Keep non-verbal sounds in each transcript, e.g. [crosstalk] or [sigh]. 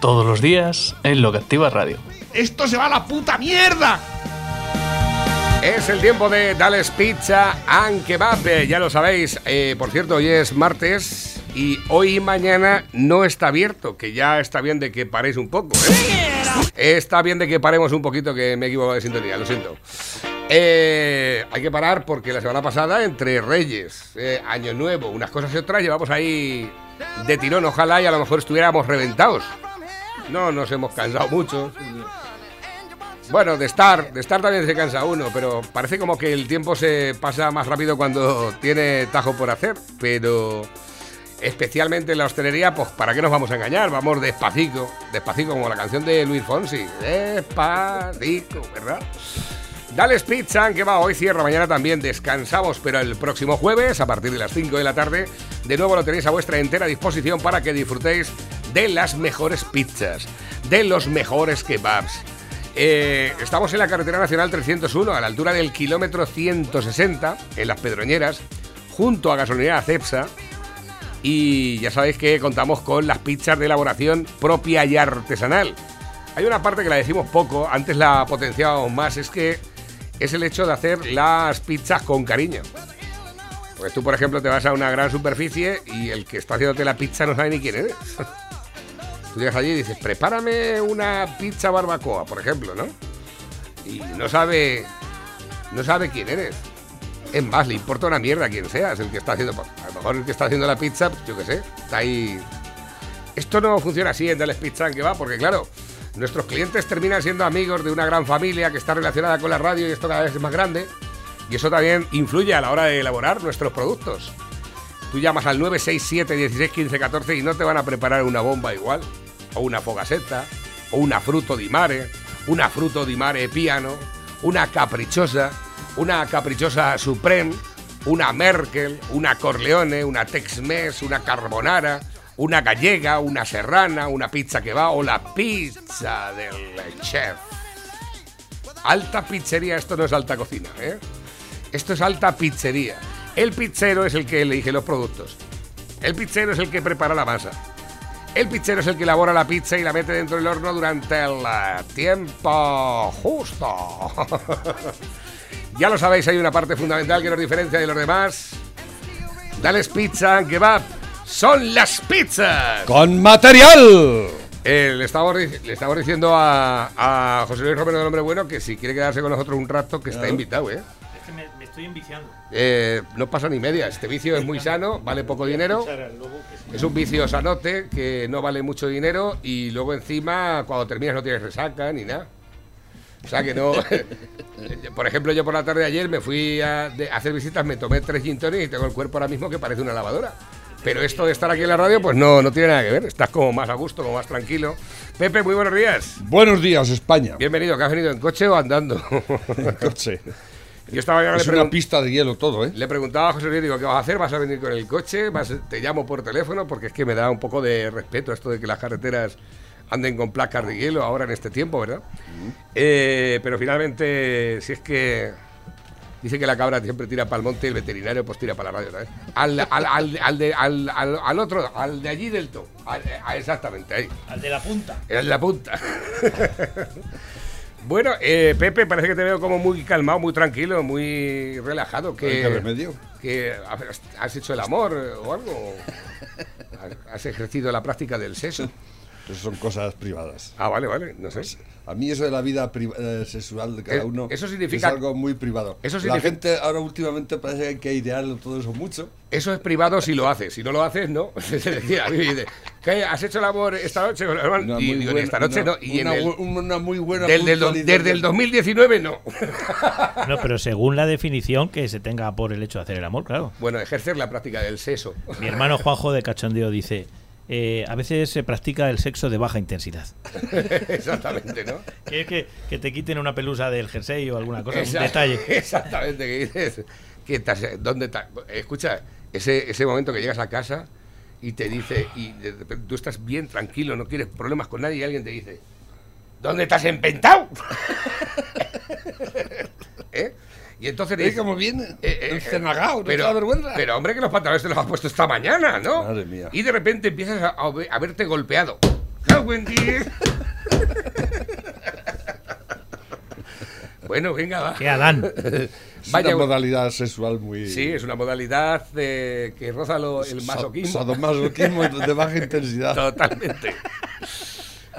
Todos los días en Lo que Activa Radio. ¡Esto se va a la puta mierda! Es el tiempo de Dales Pizza and Kebab, eh, ya lo sabéis. Eh, por cierto, hoy es martes y hoy y mañana no está abierto, que ya está bien de que paréis un poco. ¿eh? Está bien de que paremos un poquito, que me he equivocado de sintonía, lo siento. Eh, hay que parar porque la semana pasada, entre Reyes, Año Nuevo, unas cosas y otras, llevamos ahí de tirón. Ojalá y a lo mejor estuviéramos reventados. No nos hemos cansado mucho. Bueno, de estar, de estar también se cansa uno, pero parece como que el tiempo se pasa más rápido cuando tiene tajo por hacer, pero especialmente en la hostelería, pues ¿para qué nos vamos a engañar? Vamos despacito, despacito como la canción de Luis Fonsi, despacito, ¿verdad? Dale Pizza, que va hoy cierra, mañana también descansamos, pero el próximo jueves, a partir de las 5 de la tarde, de nuevo lo tenéis a vuestra entera disposición para que disfrutéis de las mejores pizzas, de los mejores kebabs. Eh, estamos en la carretera nacional 301, a la altura del kilómetro 160, en Las Pedroñeras, junto a gasolinera Cepsa. Y ya sabéis que contamos con las pizzas de elaboración propia y artesanal. Hay una parte que la decimos poco, antes la potenciábamos más, es que es el hecho de hacer las pizzas con cariño. Pues tú, por ejemplo, te vas a una gran superficie y el que está haciéndote la pizza no sabe ni quién eres. [laughs] Llegas allí y dices, prepárame una pizza barbacoa, por ejemplo, ¿no? Y no sabe. No sabe quién eres. Es más, le importa una mierda quién seas, el que está haciendo. A lo mejor el que está haciendo la pizza, pues, yo qué sé, está ahí. Esto no funciona así en Dales Pizza que va, porque claro, nuestros clientes terminan siendo amigos de una gran familia que está relacionada con la radio y esto cada vez es más grande. Y eso también influye a la hora de elaborar nuestros productos. Tú llamas al 967 16 15 14 y no te van a preparar una bomba igual, una fogaseta, o una fruto di mare, una fruto di mare piano, una caprichosa, una caprichosa supreme, una Merkel, una Corleone, una Tex-Mex, una Carbonara, una gallega, una serrana, una pizza que va o la pizza del chef. Alta pizzería, esto no es alta cocina, ¿eh? Esto es alta pizzería. El pizzero es el que elige los productos. El pizzero es el que prepara la masa. El pizzero es el que elabora la pizza y la mete dentro del horno durante el eh, tiempo justo. [laughs] ya lo sabéis, hay una parte fundamental que nos diferencia de los demás. Dales pizza kebab. Son las pizzas. ¡Con material! Eh, le, estamos, dic- le estamos diciendo a, a José Luis Romero del Hombre Bueno que si quiere quedarse con nosotros un rato, que está invitado, ¿eh? Es que me, me estoy enviciando. Eh, no pasa ni media. Este vicio es muy sano, vale poco dinero. Es un vicio sanote que no vale mucho dinero y luego encima cuando terminas no tienes resaca ni nada. O sea que no. [laughs] por ejemplo, yo por la tarde de ayer me fui a de- a hacer visitas, me tomé tres gin y tengo el cuerpo ahora mismo que parece una lavadora. Pero esto de estar aquí en la radio, pues no, no tiene nada que ver. Estás como más a gusto, como más tranquilo. Pepe, muy buenos días. Buenos días, España. Bienvenido, ¿que has venido en coche o andando? [laughs] Coche. [laughs] Yo estaba ya le, Es una pregun- pista de hielo todo, ¿eh? le preguntaba a José Luis, digo, ¿qué vas a hacer? ¿Vas a venir con el coche? ¿Vas- te llamo por teléfono? Porque es que me da un poco de respeto esto de que las carreteras anden con placas de hielo ahora en este tiempo, ¿verdad? Eh, pero finalmente, si es que dice que la cabra siempre tira para el monte y el veterinario pues tira para la radio también. Al, al, al, al de- al- al- al otro, al de allí del a- exactamente, ahí. Al de la punta. En la punta. [laughs] bueno, eh, Pepe, parece que te veo como muy calmado, muy tranquilo, muy relajado. Que, ¿Qué remedio? que has- hecho el amor o algo. ¿Has ejercido la práctica del sexo? [laughs] Eso son cosas privadas. Ah, vale, vale, no sé. A mí eso de la vida eh, sexual de cada Eh, uno eso significa- es algo muy privado. Eso La gente ahora últimamente parece que hay que idearlo todo eso mucho. Eso es privado si lo haces. Si no lo haces, no. [laughs] Se decía, a mí me dice, ¿qué, ¿has hecho el amor esta noche? Una y buena- esta noche una- no. Y una, en el, una muy buena del- del do- puntualidad. desde el 2019 no. [laughs] No, pero según la definición que se tenga por el hecho de hacer el amor, claro. Bueno, ejercer la práctica del sexo. Mi hermano Juanjo de Cachondeo dice: eh, a veces se practica el sexo de baja intensidad. [laughs] Exactamente, ¿no? Que es que, que te quiten una pelusa del jersey o alguna cosa, Exact- un detalle. [laughs] Exactamente, que dices. que estás- ¿Dónde estás? Escucha, ese, ese momento que llegas a casa y te dice, y de repente tú estás bien tranquilo, no quieres problemas con nadie, y alguien te dice, ¿dónde estás empentado? [laughs] ¿Eh? Y entonces le ¿Ves dices, cómo viene? eh, eh, Encenagao, ¿no te pero, da vergüenza? pero hombre, que los pantalones te los has puesto esta mañana, ¿no? Madre mía. Y de repente empiezas a, a ve- a verte golpeado. [laughs] Bueno, venga, va. ¡Qué Adán! Es Vaya- una modalidad sexual muy... Sí, es una modalidad eh, que roza lo- el masoquismo. Sadomasoquismo de baja [laughs] intensidad. Totalmente.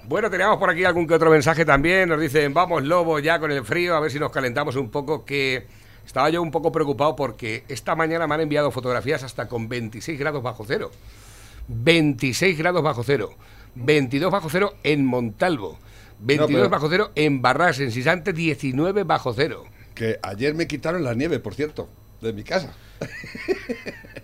Bueno, teníamos por aquí algún que otro mensaje también. Nos dicen, vamos, lobo, ya con el frío, a ver si nos calentamos un poco. Que estaba yo un poco preocupado porque esta mañana me han enviado fotografías hasta con 26 grados bajo cero. 26 grados bajo cero. 22 bajo cero en Montalvo. 22 pero- bajo cero en Barras, en Sisante, 19 bajo cero. Que ayer me quitaron la nieve, por cierto, de mi casa.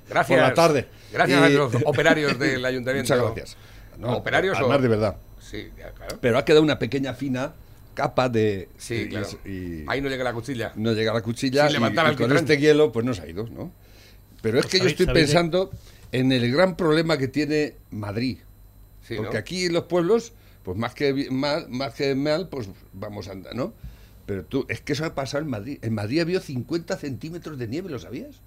Gracias. Por la tarde. Gracias Y- a los operarios del [laughs] ayuntamiento. Muchas gracias. ¿Operarios o- Además, de verdad. Sí, ya, claro. Pero ha quedado una pequeña fina capa de... Sí, y- claro. y- Ahí no llega la cuchilla. no llega la cuchilla Sin y, levantar y al con este hielo pues no se ha ido, ¿no? Pero es Pues que yo estoy de- pensando en el gran problema que tiene Madrid. Sí, Porque ¿no? aquí en los pueblos, pues más que mal, más que mal, pues vamos a andar, ¿no? Pero tú, es que eso ha pasado en Madrid. En Madrid había 50 centímetros de nieve, ¿lo sabías?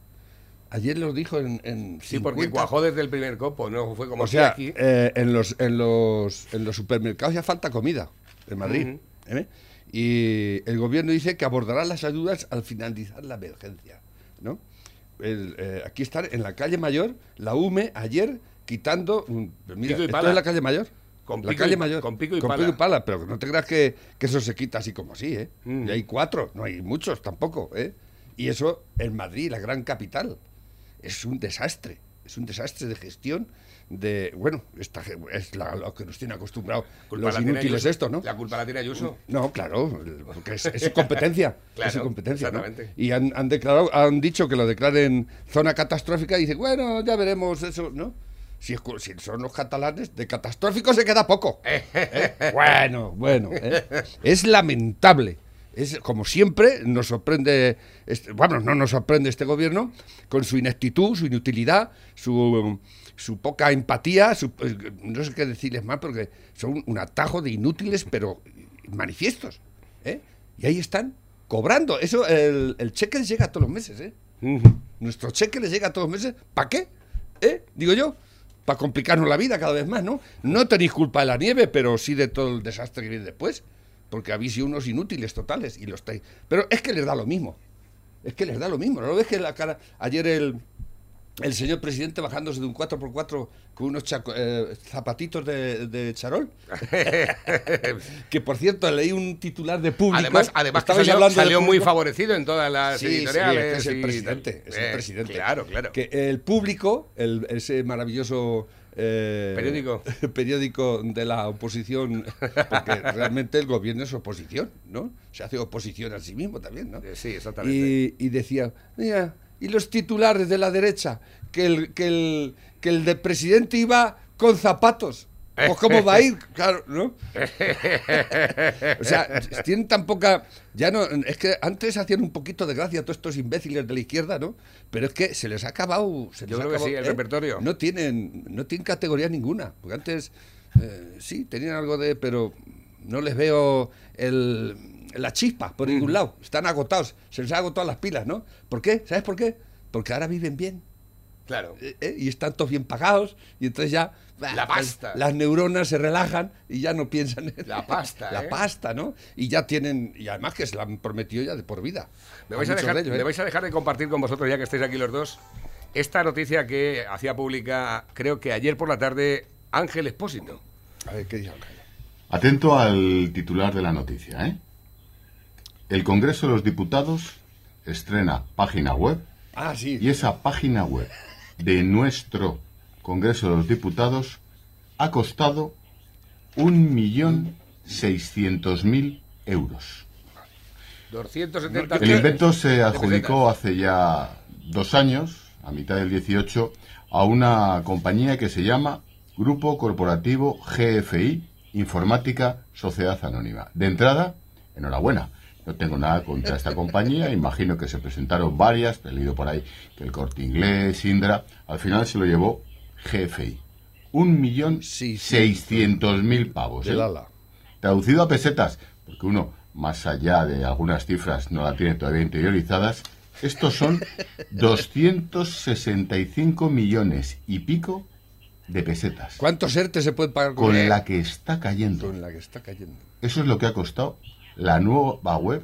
Ayer lo dijo en, en Sí, porque 50. cuajó desde el primer copo, no fue como O aquí, sea, aquí. eh, en, los, en, los, en los supermercados ya falta comida en Madrid. ¿eh? Y el gobierno dice que abordará las ayudas al finalizar la emergencia. ¿no? El, eh, aquí están en la calle Mayor, la UME, ayer quitando. un- mira, Pico y ¿esto pala. es la calle Mayor? Con la pico calle y- Mayor. con pico y con pala. pico y pala, pero no te creas que, que eso se quita así como así, ¿eh? Mm. Y hay cuatro, no hay muchos tampoco, ¿eh? Y eso en Madrid, la gran capital es un desastre, es un desastre de gestión de, bueno, esta, es la- lo que nos tiene acostumbrados Culpa los inútiles Ayuso. esto, ¿no? La culpa la tiene Ayuso. No, claro, porque es, es su competencia, Claro, [laughs] es su competencia, ¿no? Y han, han declarado, han dicho que lo declaren zona catastrófica y dicen, bueno, ya veremos eso, ¿no? Si, es si son los catalanes, de catastrófico se queda poco. [laughs] ¿Eh? Bueno, bueno. ¿eh? Es lamentable. Es como siempre nos sorprende, este- bueno, no nos sorprende este gobierno con su ineptitud, su inutilidad, su, su poca empatía, su- eh, no sé qué decirles más, porque son un atajo de inútiles, pero manifiestos. ¿eh? Y ahí están cobrando. Eso, el, el cheque les llega todos los meses. ¿eh? Nuestro cheque les llega todos los meses. ¿Para qué? ¿Eh? Digo yo. Para complicarnos la vida cada vez más, ¿no? No tenéis culpa de la nieve, pero sí de todo el desastre que viene después. Porque habéis sido unos inútiles totales y lo estáis. Pero es que les da lo mismo. Es que les da lo mismo. ¿No lo ves que la cara. Ayer el, el señor presidente bajándose de un 4x4 con unos chaco- eh, zapatitos de, de charol? [laughs] que por cierto, leí un titular de público. Además, además que salió, salió muy favorecido en todas las Sí, sí, editoriales. es que es el y- presidente, es el Eh, presidente. Claro, claro. Que el público, el- ese maravilloso eh, Periódico. [laughs] periódico de la oposición, porque [laughs] realmente el gobierno es oposición, ¿no? Se hace oposición a sí mismo también, ¿no? Eh, Sí, exactamente. Y, y decía, mira, y los titulares de la derecha, que el, que el, que el de presidente iba con zapatos. Pues cómo va a ir, claro, ¿no? O sea, tienen tan poca. Ya no. Es que antes hacían un poquito de gracia a todos estos imbéciles de la izquierda, ¿no? Pero es que se les ha acabado. se les Yo ha que acabado, sí, el ¿eh? repertorio. No tienen, no tienen categoría ninguna. Porque antes eh, sí tenían algo de. Pero no les veo el, la chispa por ningún lado. Están agotados. Se les ha agotado las pilas, ¿no? ¿Por qué? ¿Sabes por qué? Porque ahora viven bien. Claro. ¿eh? ¿eh? y están todos bien pagados y entonces ya La pasta. las neuronas se relajan y ya no piensan en La pasta, [laughs] la ¿eh? pasta no y ya tienen y además que se la han prometido ya de por vida Me vais, a dejar, de ellos, ¿eh? me vais a dejar de compartir con vosotros, ya que estáis aquí los dos, esta noticia que hacía pública, creo que ayer por la tarde, Ángel Expósito. a ver qué dice Ángel? Atento al titular de la noticia, ¿eh? El Congreso de los Diputados estrena página web ah sí y esa página web de nuestro Congreso de los Diputados ha costado un millón seiscientos mil euros. 270 El invento se adjudicó hace ya dos años, a mitad del 18, a una compañía que se llama Grupo Corporativo GFI Informática Sociedad Anónima. De entrada, enhorabuena. No tengo nada contra esta compañía. Imagino que se presentaron varias. He leído por ahí que el corte inglés, Indra. Al final se lo llevó GFI. Un millón seiscientos mil pavos. ¿eh? Traducido a pesetas, porque uno, más allá de algunas cifras, no la tiene todavía interiorizadas. Estos son [laughs] 265 millones y pico de pesetas. ¿Cuántos ERTE se puede pagar con, Con la que está cayendo. Con la que está cayendo. Eso es lo que ha costado la nueva web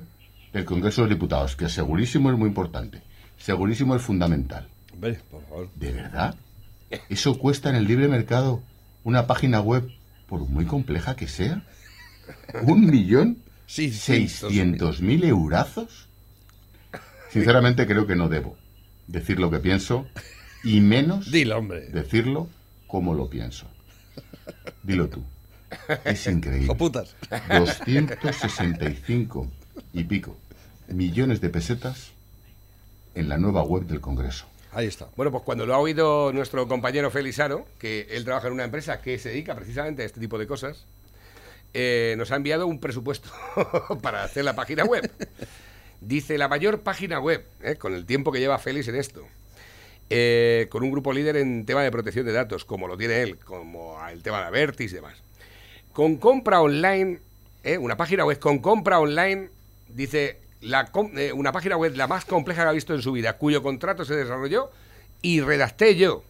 del Congreso de los Diputados, que segurísimo es muy importante, segurísimo es fundamental. Hombre, por favor. ¿De verdad? ¿Eso cuesta en el libre mercado una página web, por muy compleja que sea? ¿Un millón Sí, seiscientos mil eurazos? Sinceramente creo que no debo decir lo que pienso y menos Dilo, hombre. decirlo como lo pienso. Dilo tú. Es increíble. Hijo putas. 265 y pico millones de pesetas en la nueva web del Congreso. Ahí está. Bueno, pues cuando lo ha oído nuestro compañero Felizano, que él trabaja en una empresa que se dedica precisamente a este tipo de cosas, eh, nos ha enviado un presupuesto [laughs] para hacer la página web. Dice la mayor página web, eh, con el tiempo que lleva Félix en esto, eh, con un grupo líder en tema de protección de datos, como lo tiene él, como el tema de Avertis y demás. Con compra online, eh, una página web con compra online, dice la eh, una página web la más compleja que ha visto en su vida, cuyo contrato se desarrolló y redacté yo.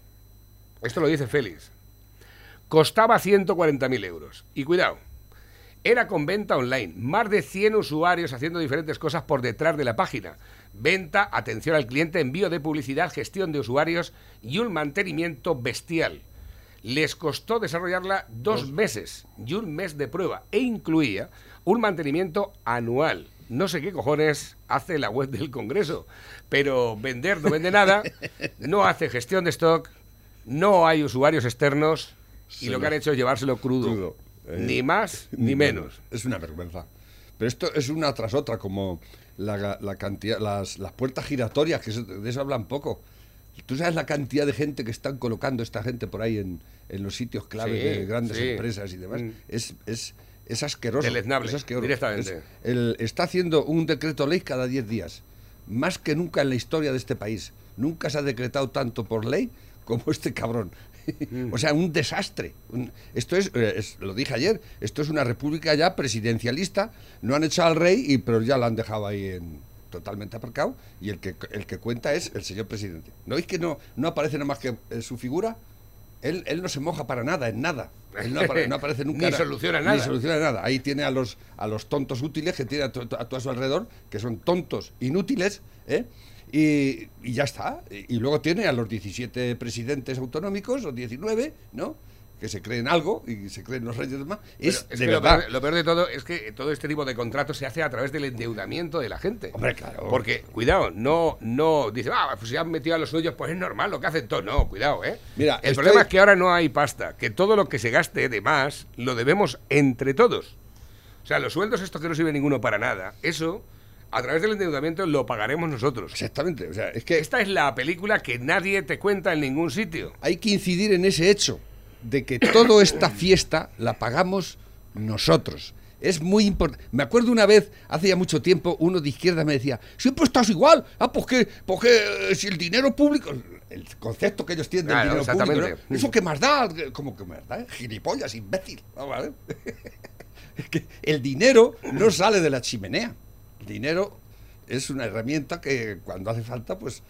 Esto lo dice Félix. Costaba 140.000 euros. Y cuidado, era con venta online, más de 100 usuarios haciendo diferentes cosas por detrás de la página. Venta, atención al cliente, envío de publicidad, gestión de usuarios y un mantenimiento bestial. Les costó desarrollarla dos meses y un mes de prueba e incluía un mantenimiento anual. No sé qué cojones hace la web del Congreso, pero vender no vende nada, [laughs] no hace gestión de stock, no hay usuarios externos y lo que han hecho es llevárselo crudo. Crudo, eh. Ni más ni menos. Es una vergüenza. Pero esto es una tras otra, como la, la cantidad, las, las puertas giratorias, que de eso hablan poco. Tú sabes la cantidad de gente que están colocando esta gente por ahí en, en los sitios claves Sí, de grandes sí. empresas y demás. Mm. Es, es, es asqueroso. Es asqueroso. directamente. Es- el- está haciendo un decreto ley cada 10 días. Más que nunca en la historia de este país. Nunca se ha decretado tanto por ley como este cabrón. [laughs] o sea, un desastre. Un- esto es, eh, es- lo dije ayer, esto es una república ya presidencialista. No han echado al rey, y, pero ya lo han dejado ahí en, totalmente aparcado. Y el que, el que cuenta es el señor presidente. ¿No es que no, no aparece nada más que eh, su figura? Él, él no se moja para nada, en nada. Él no, apare- no aparece [laughs] nunca. Ni soluciona nada. Ni soluciona nada. Ahí tiene a los, a los tontos útiles que tiene a, a a su alrededor, que son tontos inútiles, ¿eh? y, y ya está. Y, y luego tiene a los 17 presidentes autonómicos, o 19, ¿no? Que se creen algo y se creen los reyes. Pero Es, es de lo verdad. peor, lo peor de todo es que todo este tipo de contratos se hace a través del endeudamiento de la gente. Hombre, claro. Porque, cuidado, no, no, dice, ah, pues si han metido a los suyos, pues es normal lo que hacen todos. No, cuidado, ¿eh? Mira, el estoy- problema es que ahora no hay pasta, que todo lo que se gaste de más lo debemos entre todos. O sea, los sueldos estos que no sirven ninguno para nada, eso, a través del endeudamiento, lo pagaremos nosotros. Exactamente. O sea, es que Esta es la película que nadie te cuenta en ningún sitio. hay que incidir en ese hecho de que toda esta fiesta la pagamos nosotros. Es muy importante. Me acuerdo una vez, hace ya mucho tiempo, uno de izquierda me decía, siempre estás igual. Ah, pues que, pues que, eh, si el dinero público, el concepto que ellos tienen del Claro, dinero público. ¿no? ¿eso qué más da? ¿Cómo que más da? eh? Gilipollas, imbécil. [laughs] Es que el dinero no sale de la chimenea. El dinero es una herramienta que cuando hace falta, pues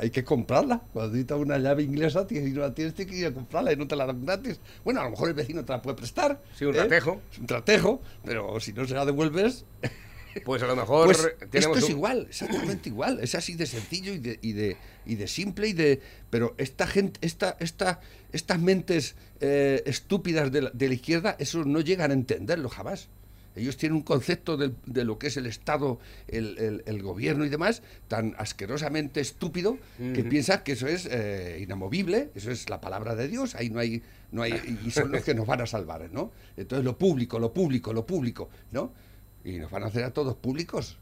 hay que comprarla. Cuando necesitas una llave inglesa tienes, y no la tienes, tienes que ir a comprarla y no te la dan gratis. Bueno, a lo mejor el vecino te la puede prestar. Sí, un ¿eh? tratejo. Un tratejo, pero si no se la devuelves, Pues a lo mejor pues tenemos esto es un- igual, exactamente igual. Es así de sencillo y de, y de, y de simple y de. Pero esta gente, esta, esta, estas mentes eh, estúpidas de la, de la izquierda, eso no llegan a entenderlo jamás. Ellos tienen un concepto de, lo que es el Estado, el, el- el gobierno y demás, tan asquerosamente estúpido que piensan que eso es eh, inamovible, eso es la palabra de Dios, ahí no hay, no hay, y son los que nos van a salvar, ¿no? Entonces lo público, lo público, lo público, ¿no? Y nos van a hacer a todos públicos.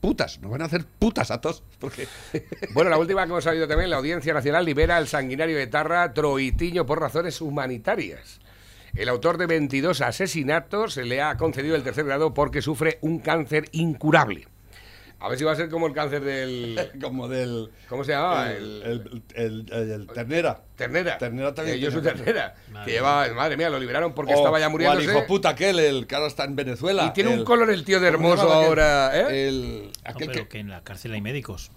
putas, nos van a hacer putas a todos. Porque... [laughs] Bueno, la última que hemos sabido también, la Audiencia Nacional libera al sanguinario de Tarra Troitiño por razones humanitarias. El autor de 22 asesinatos se le ha concedido el tercer grado porque sufre un cáncer incurable. A ver si va a ser como el cáncer del... [laughs] Como del... ¿Cómo se llamaba? El, El- el- el- el ternera. Ternera. Ternera también Eh, yo soy Ternera. Que lleva, madre mía, lo liberaron porque O- estaba ya o al muriéndose. hijo puta aquel, el que ahora está en Venezuela. Y tiene un el- color el tío de ¿cómo se hermoso llamaba aquel? ahora, ¿eh? El, No, aquel pero que... que en la cárcel hay médicos.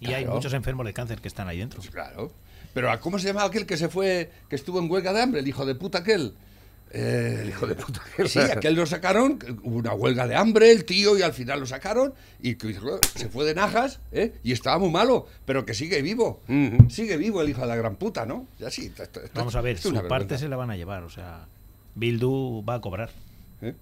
Y hay muchos enfermos de cáncer que están ahí dentro. Claro. Pero ¿a ¿cómo se llamaba aquel que se fue, que estuvo en huelga de hambre, el hijo de puta aquel? Eh, el hijo de puta. Sí, aquel lo sacaron, hubo una huelga de hambre, el tío, y al final lo sacaron, y se fue de najas, ¿eh? y estaba muy malo, pero que sigue vivo. Sigue vivo el hijo de la gran puta, ¿no? Ya sí. esto- esto- Vamos a ver, su parte vergüenza. se la van a llevar. O sea, Bildu va a cobrar. ¿Eh?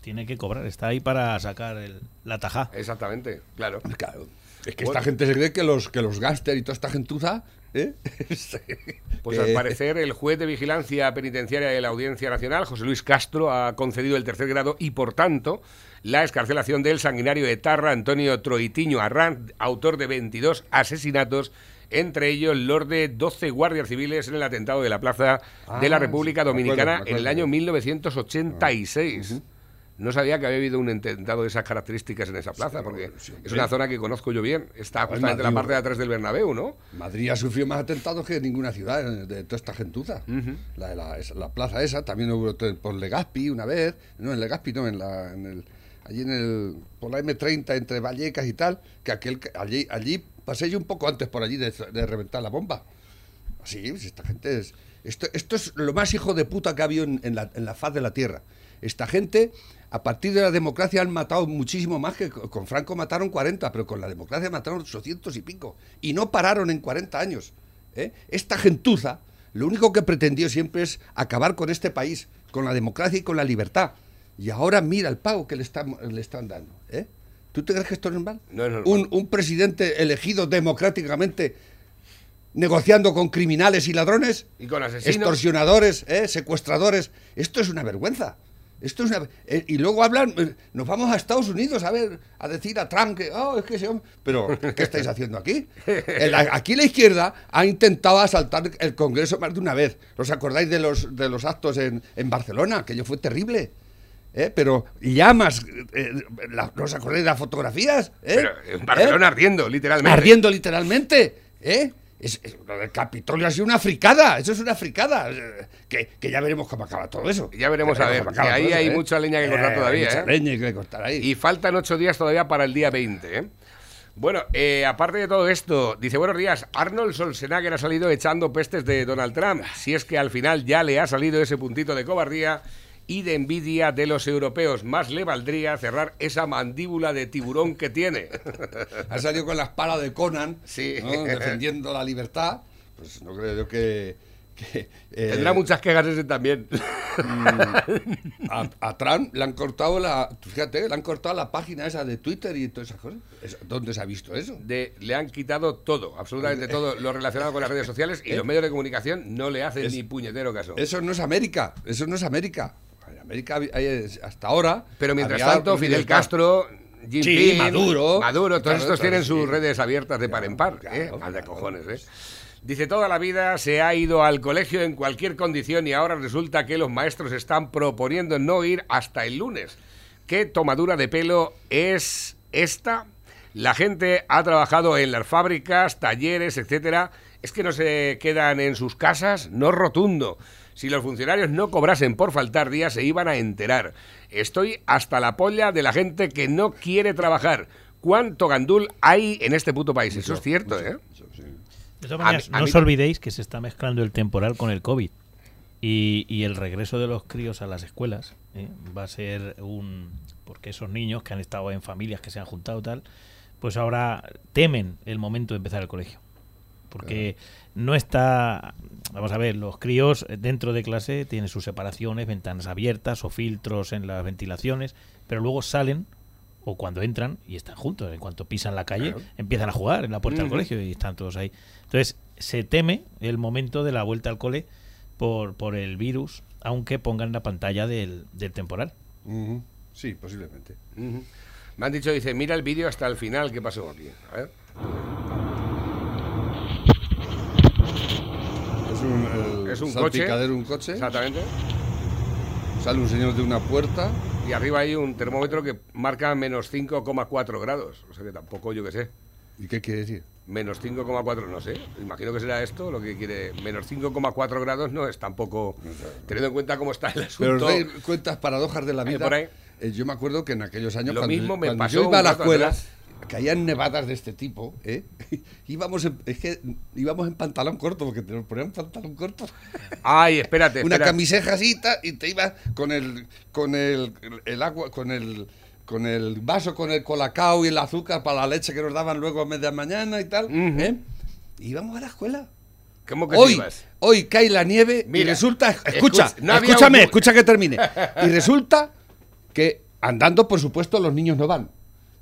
Tiene que cobrar. Está ahí para sacar el- la tajá. Exactamente, claro. Claro. Es que Bueno. esta gente se cree que los, que los y toda esta gentuza, ¿eh? [laughs] Pues al parecer el juez de vigilancia penitenciaria de la Audiencia Nacional, José Luis Castro, ha concedido el tercer grado y por tanto la escarcelación del sanguinario de Tarra Antonio Troitiño Arranz, autor de 22 asesinatos, entre ellos los de 12 guardias civiles en el atentado de la Plaza de la Ah, República sí, me acuerdo, Dominicana en el año 1986. No sabía que había habido un atentado de esas características en esa plaza, porque sí, es una zona que conozco yo bien. Está justamente en la parte de atrás del Bernabéu, ¿no? Madrid ha sufrido más atentados que ninguna ciudad de toda esta gentuza. la, la, esa- la plaza esa, también hubo por Legazpi una vez, no en Legazpi, no, en la, en el, allí en el, por la M30 entre Vallecas y tal, que aquel, que- allí, allí pasé yo un poco antes por allí de, de reventar la bomba. Sí, pues esta gente es... Esto, esto es lo más hijo de puta que ha habido en, en la, en la faz de la tierra. Esta gente, a partir de la democracia, han matado muchísimo más que con Franco mataron 40, pero con la democracia mataron 800 y pico. Y no pararon en 40 años. ¿eh? Esta gentuza, lo único que pretendió siempre es acabar con este país, con la democracia y con la libertad. Y ahora mira el pago que le están, le están dando. ¿eh? ¿Tú te crees que esto es normal? No es normal. Un, un presidente elegido democráticamente negociando con criminales y ladrones, Y con asesinos. extorsionadores, ¿eh? secuestradores. Esto es una vergüenza. Esto es una... eh, y luego hablan, eh, nos vamos a Estados Unidos a ver, a decir a Trump que, oh, es que ese hombre... Pero, ¿qué estáis haciendo aquí? El- aquí la izquierda ha intentado asaltar el Congreso más de una vez. ¿Os acordáis de los, de los actos en, en Barcelona? Aquello fue terrible. ¿eh? Pero llamas, eh, la- ¿no os acordáis de las fotografías? ¿eh? Pero en Barcelona ardiendo, literalmente. Ardiendo literalmente, ¿eh? Es, es- lo del Capitolio ha sido una fricada, eso es una fricada. Que, que ya veremos cómo acaba todo eso. Ya veremos a ver, que ahí hay ¿eh? mucha leña que cortar Eh, todavía, Mucha ¿eh? leña que cortar ahí. Y faltan ocho días todavía para el día 20, ¿eh? Bueno, eh, aparte de todo esto, dice, buenos días, Arnold Schwarzenegger ha salido echando pestes de Donald Trump, si es que al final ya le ha salido ese puntito de cobardía y de envidia de los europeos. Más le valdría cerrar esa mandíbula de tiburón que tiene. [laughs] Ha salido con la espada de Conan, Sí. ¿no? defendiendo la libertad. Pues no creo yo que. que, eh, Tendrá muchas quejas ese también. A, a Trump le han cortado la. Fíjate, le han cortado la página esa de Twitter y todas esas cosas. ¿Dónde se ha visto eso? De, le han quitado todo, absolutamente todo lo relacionado con las redes sociales y los medios de comunicación no le hacen Es- ni puñetero caso. Eso no es América, eso no es América. En América hay- hasta ahora. Pero mientras tanto, Fidel. Castro, Jinping, Sí, Maduro. Maduro, todos Claro, estos claro, tienen sí. sus redes abiertas de par en par. ¿eh? Mal de cojones, ¿eh? Dice, toda la vida se ha ido al colegio en cualquier condición y ahora resulta que los maestros están proponiendo no ir hasta el lunes. ¿Qué tomadura de pelo es esta? La gente ha trabajado en las fábricas, talleres, etcétera. Es que no se quedan en sus casas, no rotundo. Si los funcionarios no cobrasen por faltar días, se iban a enterar. Estoy hasta la polla de la gente que no quiere trabajar. ¿Cuánto gandul hay en este puto país? Eso es cierto, ¿eh? De todas A maneras, mí- no os olvidéis que se está mezclando el temporal con el COVID. Y, y el regreso de los críos a las escuelas ¿eh? va a ser un... Porque esos niños que han estado en familias que se han juntado y tal, pues ahora temen el momento de empezar el colegio. Porque no está... Vamos a ver, los críos dentro de clase tienen sus separaciones, ventanas abiertas o filtros en las ventilaciones, pero luego salen o cuando entran y están juntos. En cuanto pisan la calle, empiezan a jugar en la puerta del colegio y están todos ahí. Entonces, se teme el momento de la vuelta al cole por, por el virus, aunque pongan la pantalla del, del temporal. Sí, posiblemente. Me han dicho, dice, mira el vídeo hasta el final, ¿qué pasó aquí? A ver. Es un, el Es un coche. un coche. Exactamente. Sale un señor de una puerta. Y arriba hay un termómetro que marca menos 5,4 grados. O sea que tampoco, yo qué sé. ¿Y qué quiere decir? Menos 5,4, no sé. Imagino que será esto lo que quiere. Menos 5,4 grados no es tampoco. Teniendo en cuenta cómo está el Pero asunto. os dais cuentas paradojas de la vida. por ahí. Eh, yo me acuerdo que en aquellos años, Lo cuando, mismo me cuando pasó yo iba a la escuela, atrás. Caían nevadas de este tipo, ¿eh? [laughs] íbamos en, es que íbamos en pantalón corto, porque te nos ponían pantalón corto. Ay, espérate. Una espera. camiseta así y te ibas con el con el, el agua con el con el vaso con el colacao y el azúcar para la leche que nos daban luego a media mañana y tal. ¿eh? Y íbamos a la escuela. ¿Cómo que Hoy, ibas? hoy cae la nieve y resulta, escucha, escucha, no había escúchame, un- escucha que termine. [laughs] Y resulta que andando, por supuesto, los niños no van.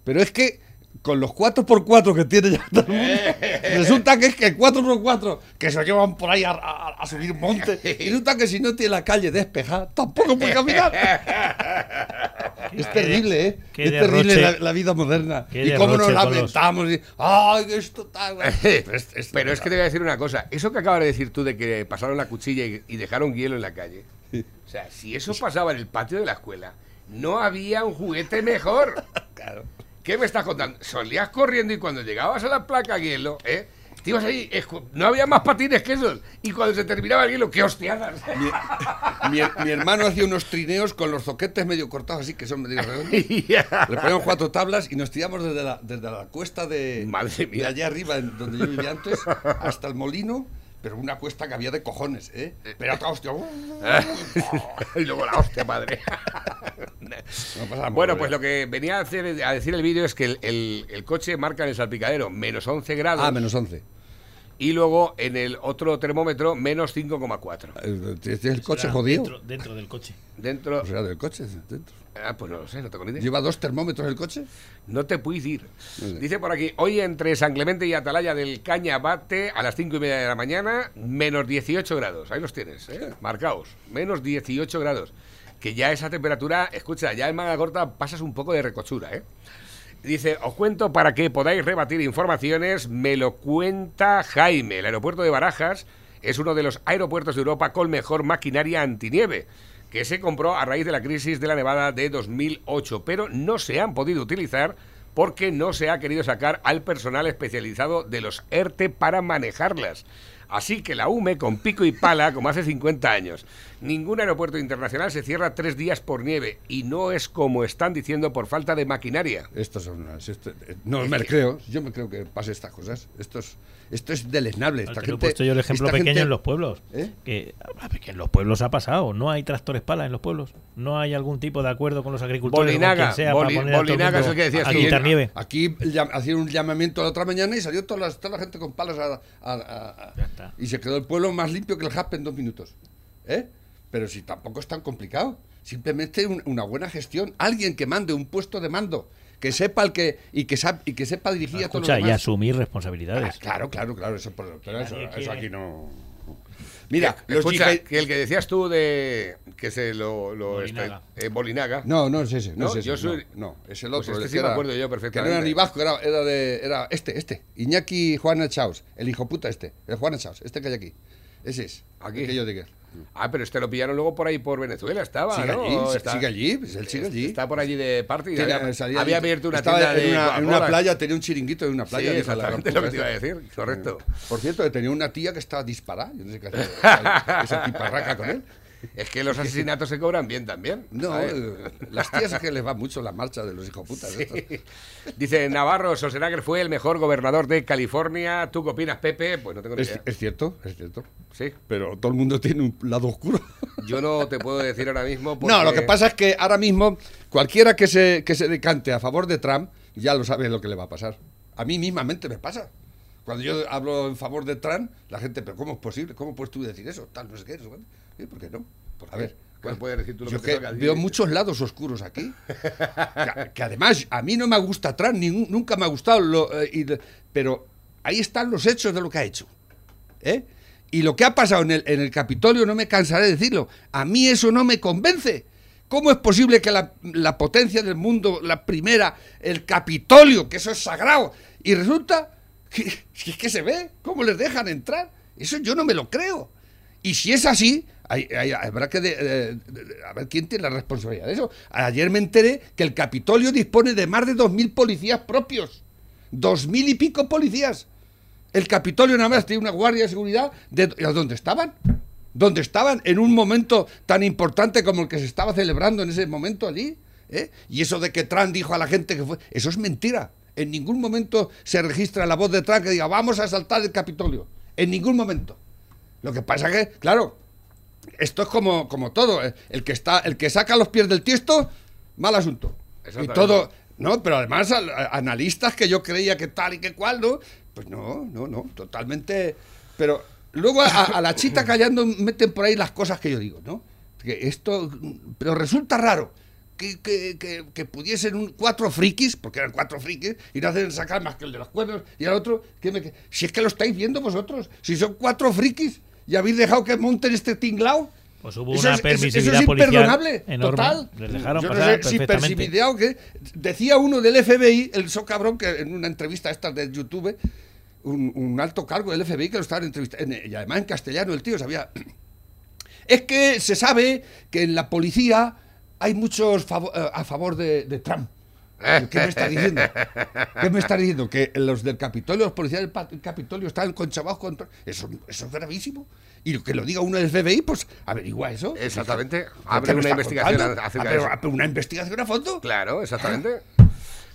Pero es que con los 4x4 que tiene ya todo el mundo, [laughs] resulta que es que 4x4 que se llevan por ahí a, a- a subir monte, y resulta que si no tiene la calle despejada, tampoco puede caminar. [laughs] Es terrible, ¿eh? qué es terrible la, la vida moderna. Qué Y cómo nos los- lamentamos. y, ¡Ay, esto tal! [laughs] Pero es- es- Pero es que te voy a decir una cosa. Eso que acabas de decir tú de que pasaron la cuchilla y, y dejaron hielo en la calle. O sea, si eso pasaba en el patio de la escuela, no había un juguete mejor. Claro. ¿Qué me estás contando? Solías corriendo y cuando llegabas a la placa hielo, ¿eh? Te ibas ahí, no había más patines que esos. Y cuando se terminaba el hielo, ¡qué hostiadas! Mi, mi hermano hacía unos trineos con los zoquetes medio cortados así, que son medio redondos. [laughs] Le poníamos cuatro tablas y nos tiramos desde la, desde la cuesta de, Madre mía. de allá arriba, donde yo vivía antes, hasta el molino, pero una cuesta que había de cojones, ¿eh? Pero acá, hostia, uh, [laughs] y luego la hostia, madre. no pasamos, Bueno, ¿eh? pues lo que venía a, hacer, a decir el vídeo es que el, el- el coche marca en el salpicadero menos 11 grados Ah, menos 11. y luego en el otro termómetro menos 5,4. Eh, ¿Tienes el coche jodido? Dentro, dentro del coche. Dentro... O sea, del coche, dentro. Ah, pues no lo sé, no tengo ni idea. ¿Lleva dos termómetros el coche? No te puedes ir. Dice por aquí, hoy entre San Clemente y Atalaya del Cañabate a las 5 y media de la mañana, menos 18 grados. Ahí los tienes, ¿eh? Marcaos. Menos 18 grados. Que ya esa temperatura, escucha, ya en manga corta pasas un poco de recochura, ¿eh? Dice, os cuento para que podáis rebatir informaciones, me lo cuenta Jaime. El aeropuerto de Barajas es uno de los aeropuertos de Europa con mejor maquinaria antinieve, que se compró a raíz de la crisis de la nevada de 2008, pero no se han podido utilizar porque no se ha querido sacar al personal especializado de los ERTE para manejarlas. Así que la UME con pico y pala, como hace 50 años. Ningún aeropuerto internacional se cierra tres días por nieve y no es como están diciendo por falta de maquinaria. Estos son unas- esto- eh, no me creo, yo me creo que pase estas cosas. Esto es, esto es deleznable. Esta Te lo he gente, puesto yo el ejemplo pequeño gente- en los pueblos. ¿Eh? Que, a ver, que en los pueblos ha pasado. No hay tractores pala en los pueblos. No hay algún tipo de acuerdo con los agricultores. Bolinaga, quien sea, Boli- para Bolinaga es el que decías nieve. Aquí llam- hacían un llamamiento la otra mañana y salió toda la, toda la gente con palas a- a- y se quedó el pueblo más limpio que el Jaspe en dos minutos. ¿Eh? Pero si tampoco es tan complicado. Simplemente un- una buena gestión. Alguien que mande un puesto de mando, que sepa el que y que, sab- y que sepa dirigir a todos Escucha, los y demás. asumir Ah, responsabilidades. claro, claro, claro. Eso, eso, eso aquí no. Mira, Que- los escucha, que el que decías tú de que se lo, lo Bolinaga. este, eh, Bolinaga. No, no es ese, no, No, es ese. yo soy- no, no, es el Pues otro. este el sí que me era- acuerdo yo Que perfectamente. no era ni vasco, era, era de. Era este, este. Iñaki Juana Chaos. El hijo puta este. El Juana Chaos. Este que hay aquí. Ese es. Aquí. El que yo diga. Ah, pero este lo pillaron luego por ahí por Venezuela, estaba, Sigue ¿no? allí, ¿O se- está- sigue allí, pues él sigue allí. Está por allí de parte y Tenía- había, había abierto una tienda de en, una, en una playa, tenía un chiringuito en una Sí, playa. la exactamente lo que te iba a decir, correcto. Por cierto, tenía una tía que estaba disparada. Yo no sé qué [laughs] hacía esa tiparraca con él. Es que los asesinatos se cobran bien también. No, ¿sabes? las tías es que les va mucho la marcha de los hijos putas. estos. Dice Navarro, Schwarzenegger fue el mejor gobernador de California. ¿Tú qué opinas, Pepe? Pues no tengo ni Es, idea. es cierto, es cierto. Sí. Pero todo el mundo tiene un lado oscuro. Yo no te puedo decir ahora mismo. No, lo porque- que pasa es que ahora mismo cualquiera que se, que se decante a favor de Trump ya lo sabe lo que le va a pasar. A mí mismamente me pasa. Cuando yo hablo en favor de Trump, la gente, pero ¿cómo es posible? ¿Cómo puedes tú decir eso? Tal, no sé qué. cuánto. Sí, ¿Por qué no? a ver. ¿Cuál puedes decir tú lo yo que que veo muchos lados oscuros aquí. que, que además a mí no me gusta Trump, nunca me ha gustado. lo- eh, y pero ahí están los hechos de lo que ha hecho. ¿eh? Y lo que ha pasado en el, en el Capitolio, no me cansaré de decirlo, a mí eso no me convence. ¿Cómo es posible que la, la potencia del mundo, la primera, el Capitolio, que eso es sagrado, y resulta que, que se ve cómo les dejan entrar? Eso yo no me lo creo. Y si es así, hay- hay- habrá que de- a ver quién tiene la responsabilidad de eso. Ayer me enteré que el Capitolio dispone de más de 2.000 policías propios. Dos mil y pico policías. El Capitolio nada más tiene una guardia de seguridad. De, ¿Dónde estaban? ¿Dónde estaban en un momento tan importante como el que se estaba celebrando en ese momento allí? ¿Eh? Y eso de que Trump dijo a la gente que fue... Eso es mentira. En ningún momento se registra la voz de Trump que diga vamos a asaltar el Capitolio. En ningún momento. Lo que pasa que, claro, esto es como, como todo. ¿eh? El que está, el que saca los pies del tiesto, mal asunto. Y todo, no, pero además analistas que yo creía que tal y que cual, ¿no? Pues no, no, no, totalmente. Pero luego a, a la chita callando meten por ahí las cosas que yo digo, ¿no? Que esto, pero resulta raro. Que, que, que, que pudiesen un- cuatro frikis, porque eran cuatro frikis, y no hacen sacar más que el de los cuernos y al otro, que me- que- si es que lo estáis viendo vosotros, si son cuatro frikis y habéis dejado que monten este tinglao, Pues hubo eso una es- eso- permisividad eso es imperdonable, enorme. total. Les dejaron Yo no pasar sé si perfectamente. qué. Decía uno del FBI, el so cabrón, que en una entrevista esta de YouTube, un, un alto cargo del FBI que lo estaban entrevistando, en- y además en castellano el tío sabía... [clears throat] Es que se sabe que en la policía hay muchos eh, a favor de, de Trump. ¿Qué me está diciendo? ¿Qué me está diciendo? Que los del Capitolio, los policías del Capitolio están conchavados con Trump. Eso, eso es gravísimo. Y que lo diga uno del FBI, pues averigua eso. Exactamente. ¿Qué Abre una investigación pero una investigación a fondo. Claro, exactamente.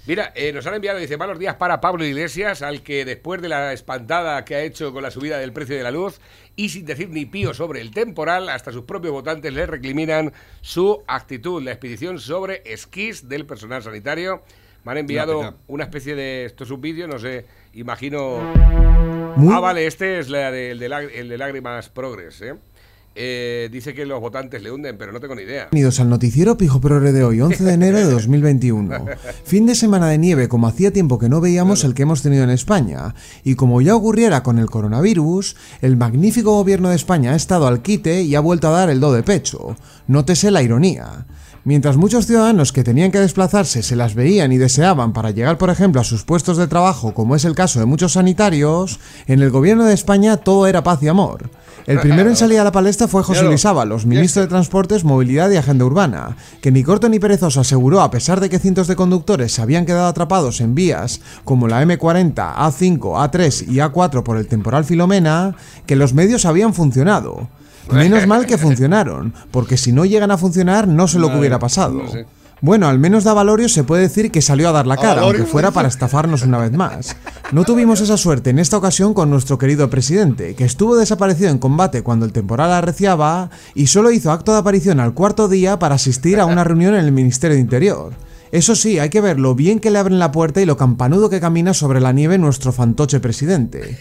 Mira, eh, nos han enviado, dice, malos días para Pablo Iglesias, al que después de la espantada que ha hecho con la subida del precio de la luz y sin decir ni pío sobre el temporal, hasta sus propios votantes le recriminan su actitud, la expedición sobre esquís del personal sanitario. Me han enviado Una especie de... Esto es un vídeo, no sé, imagino... Muy- Ah, vale, este es la de- el, de, lag- el de Lágrimas Progress, ¿eh? Eh, Dice que los votantes le hunden, pero no tengo ni idea. Bienvenidos al noticiero Pijo Progre de hoy, 11 de enero de 2021. [laughs] Fin de semana de nieve como hacía tiempo que no veíamos el que hemos tenido en España. Y como ya ocurriera con el coronavirus, el magnífico gobierno de España ha estado al quite y ha vuelto a dar el do de pecho. Nótese la ironía. Mientras muchos ciudadanos que tenían que desplazarse se las veían y deseaban para llegar, por ejemplo, a sus puestos de trabajo, como es el caso de muchos sanitarios, en el gobierno de España todo era paz y amor. El primero en salir a la palestra fue José. Luis Ábalos, ministro de Transportes, Movilidad y Agenda Urbana, que ni corto ni perezoso aseguró, a pesar de que cientos de conductores se habían quedado atrapados en vías como la M40, A5, A3 y A4 por el temporal Filomena, que los medios habían funcionado. Menos mal que [laughs] funcionaron, porque si no llegan a funcionar no sé lo que hubiera pasado. no sé. Bueno, al menos Davalorio se puede decir que salió a dar la cara, aunque fuera para estafarnos una vez más. No tuvimos esa suerte en esta ocasión con nuestro querido presidente, que estuvo desaparecido en combate cuando el temporal arreciaba y solo hizo acto de aparición al cuarto día para asistir a una reunión en el Ministerio de Interior. Eso sí, hay que ver lo bien que le abren la puerta y lo campanudo que camina sobre la nieve nuestro fantoche presidente.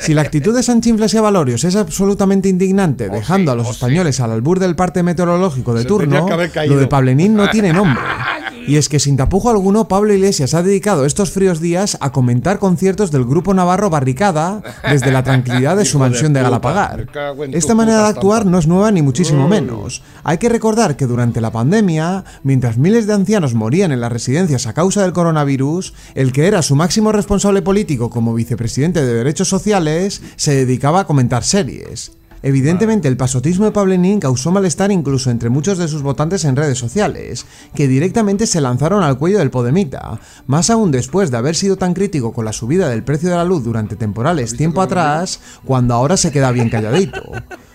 Si la actitud de Sanchinflas y Avalorios es absolutamente indignante, dejando a los españoles al albur del parte meteorológico de turno, lo de Pablenín no tiene nombre. [laughs] Y es que sin tapujo alguno, Pablo Iglesias ha dedicado estos fríos días a comentar conciertos del grupo navarro Barricada desde la tranquilidad de [laughs] su mansión de Galapagar. Esta manera de actuar no es nueva ni muchísimo menos. Hay que recordar que durante la pandemia, mientras miles de ancianos morían en las residencias a causa del coronavirus, el que era su máximo responsable político como vicepresidente de Derechos Sociales se dedicaba a comentar series. Evidentemente, el pasotismo de Pablenín causó malestar incluso entre muchos de sus votantes en redes sociales, que directamente se lanzaron al cuello del Podemita, más aún después de haber sido tan crítico con la subida del precio de la luz durante temporales tiempo atrás, cuando ahora se queda bien calladito.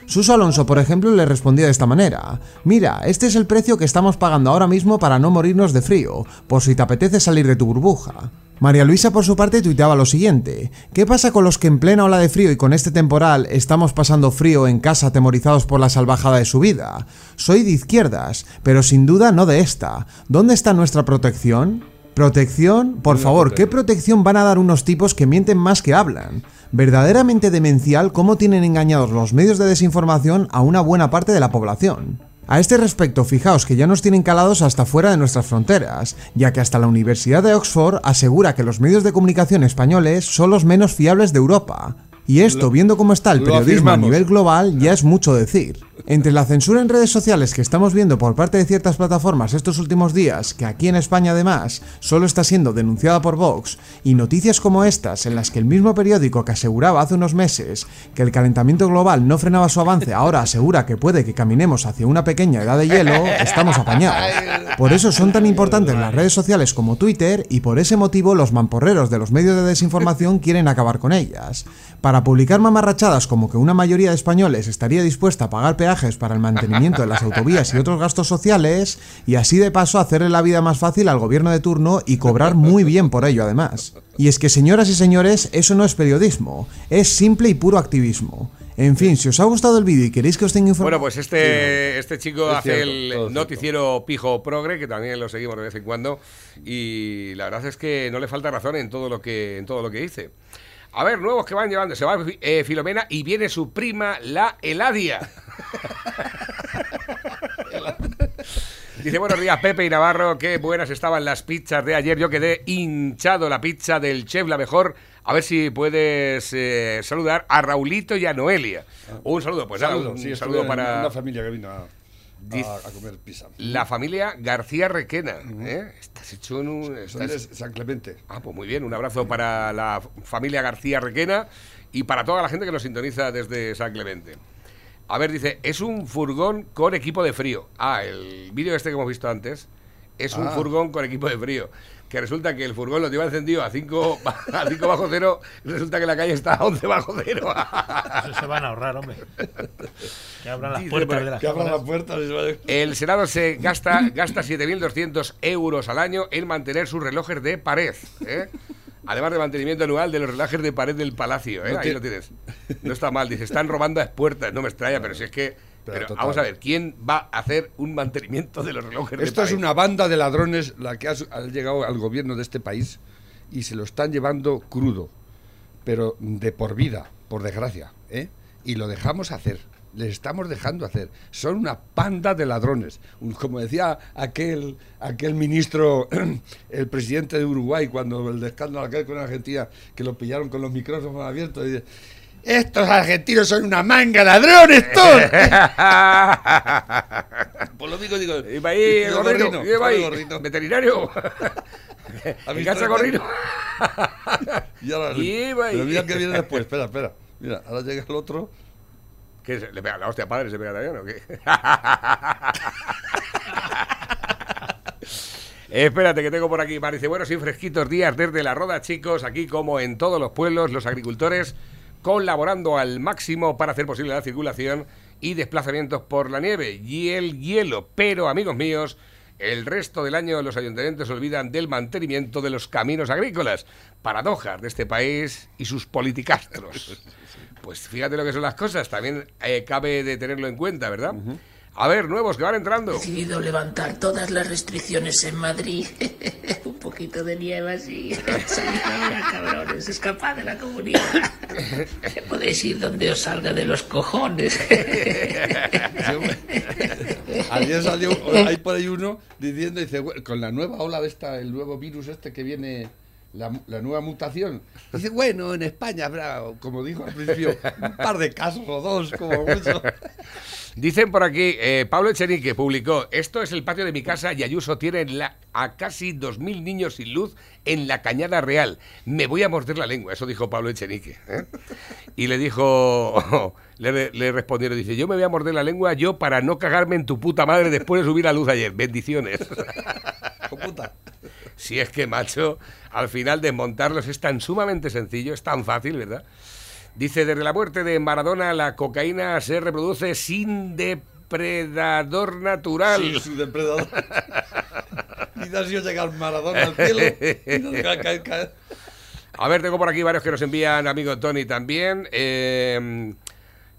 Suso Alonso, por ejemplo, le respondía de esta manera: Mira, este es el precio que estamos pagando ahora mismo para no morirnos de frío, por si te apetece salir de tu burbuja. María Luisa, por su parte, tuiteaba lo siguiente: ¿Qué pasa con los que en plena ola de frío y con este temporal estamos pasando frío en casa atemorizados por la salvajada de su vida? Soy de izquierdas, pero sin duda no de esta. ¿Dónde está nuestra protección? ¿Protección? Por favor, ¿qué protección van a dar unos tipos que mienten más que hablan? Verdaderamente demencial cómo tienen engañados los medios de desinformación a una buena parte de la población. A este respecto, fijaos que ya nos tienen calados hasta fuera de nuestras fronteras, ya que hasta la Universidad de Oxford asegura que los medios de comunicación españoles son los menos fiables de Europa. Y esto, viendo cómo está el periodismo a nivel global, ya es mucho decir. Entre la censura en redes sociales que estamos viendo por parte de ciertas plataformas estos últimos días, que aquí en España además solo está siendo denunciada por Vox, y noticias como estas en las que el mismo periódico que aseguraba hace unos meses que el calentamiento global no frenaba su avance ahora asegura que puede que caminemos hacia una pequeña edad de hielo, estamos apañados. Por eso son tan importantes las redes sociales como Twitter y por ese motivo los mamporreros de los medios de desinformación quieren acabar con ellas. Para publicar mamarrachadas como que una mayoría de españoles estaría dispuesta a pagar peajes para el mantenimiento de las autovías y otros gastos sociales y así de paso hacerle la vida más fácil al gobierno de turno y cobrar muy bien por ello además. Y es que señoras y señores, eso no es periodismo, es simple y puro activismo. En fin, si os ha gustado el vídeo y queréis que os tenga informado... Bueno, pues este, este chico Es hace cierto, el cierto. noticiero Pijo Progre, que también lo seguimos de vez en cuando, y la verdad es que no le falta razón en todo lo que, en todo lo que dice. A ver, nuevos que van llevando. Se va eh, Filomena y viene su prima, la Eladia. [laughs] Dice, buenos días, Pepe y Navarro. Qué buenas estaban las pizzas de ayer. Yo quedé hinchado la pizza del chef, la mejor. A ver si puedes eh, saludar a Raulito y a Noelia. Un saludo, pues Saludo, un sí, estuve saludo para una familia que vino a, a- Dice- a comer pizza. la familia García Requena. ¿eh? Estás hecho en un... Estás- San Clemente. Ah, pues muy bien. Un abrazo para la familia García Requena y para toda la gente que nos sintoniza desde San Clemente. A ver, dice, es un furgón con equipo de frío. Ah, el vídeo este que hemos visto antes es un Ah. furgón con equipo de frío. Que resulta que el furgón lo lleva encendido a 5 [laughs] a 5 bajo cero, resulta que la calle está a 11 bajo cero. Eso se van a ahorrar, hombre. Que abran las puertas de las Que abran cámaras. la puerta. y se vaya- El Senado se gasta, gasta 7.200 euros al año en mantener sus relojes de pared. ¿eh? Además de mantenimiento anual de los relojes de pared del palacio. ¿eh? No Ahí lo tienes. No está mal. Dice, están robando a puertas. No me extraña, pero si es que... Pero vamos a ver, ¿quién va a hacer un mantenimiento de los relojes de Esto es una banda de ladrones la que ha, llegado al gobierno de este país y se lo están llevando crudo, pero de por vida, por desgracia, ¿eh? Y lo dejamos hacer. Les estamos dejando hacer. Son una panda de ladrones. Como decía aquel, aquel ministro, [clears throat] el presidente de Uruguay, cuando el escándalo aquel con Argentina, que lo pillaron con los micrófonos abiertos, y estos argentinos son una manga ladrones todos. [laughs] Por lo mismo digo, Iba ahí, ahí, veterinario. [laughs] ¿Ha Mi casa. [laughs] Y ahora, Iba ahí. pero mira que viene después, espera, espera. Mira, ahora llega el otro. ¿Qué? ¿Le pega la hostia padre? ¿Se pega también o qué? Espérate que tengo por aquí, Dice, buenos y fresquitos días desde la Roda, chicos. Aquí, como en todos los pueblos, los agricultores colaborando al máximo para hacer posible la circulación y desplazamientos por la nieve y el hielo. Pero, amigos míos, el resto del año los ayuntamientos se olvidan del mantenimiento de los caminos agrícolas. Paradojas de este país y sus politicastros. [laughs] Pues fíjate lo que son las cosas, también eh, cabe de tenerlo en cuenta, ¿verdad? A ver, nuevos que van entrando. decidido levantar todas las restricciones en Madrid. [laughs] Un poquito de nieve así. Salid [laughs] ahora, cabrones, escapad de la comunidad. Podéis ir donde os salga de los cojones. [laughs] Ayer salió, hay por ahí uno diciendo, dice, "Bueno, con la nueva ola de esta, el nuevo virus este que viene, la, la nueva mutación. Dice, bueno, en España habrá, como dijo al principio, un par de casos o dos, como mucho. [laughs] Dicen por aquí, eh, Pablo Echenique publicó, esto es el patio de mi casa y Ayuso tiene la- a casi 2.000 niños sin luz en la Cañada Real. Me voy a morder la lengua, eso dijo Pablo Echenique. ¿eh? Y le dijo, [laughs] le, le respondieron, dice, yo me voy a morder la lengua yo para no cagarme en tu puta madre después de subir la luz ayer. Bendiciones. [laughs] Puta. [laughs] Si es que, macho, al final desmontarlos es tan sumamente sencillo, es tan fácil, ¿verdad? Dice, desde la muerte de Maradona, la cocaína se reproduce sin depredador natural. Sí, su depredador. Y ha sido llegar Maradona al cielo. y caer- caer. A ver, tengo por aquí varios que nos envían, amigo Tony también. Eh,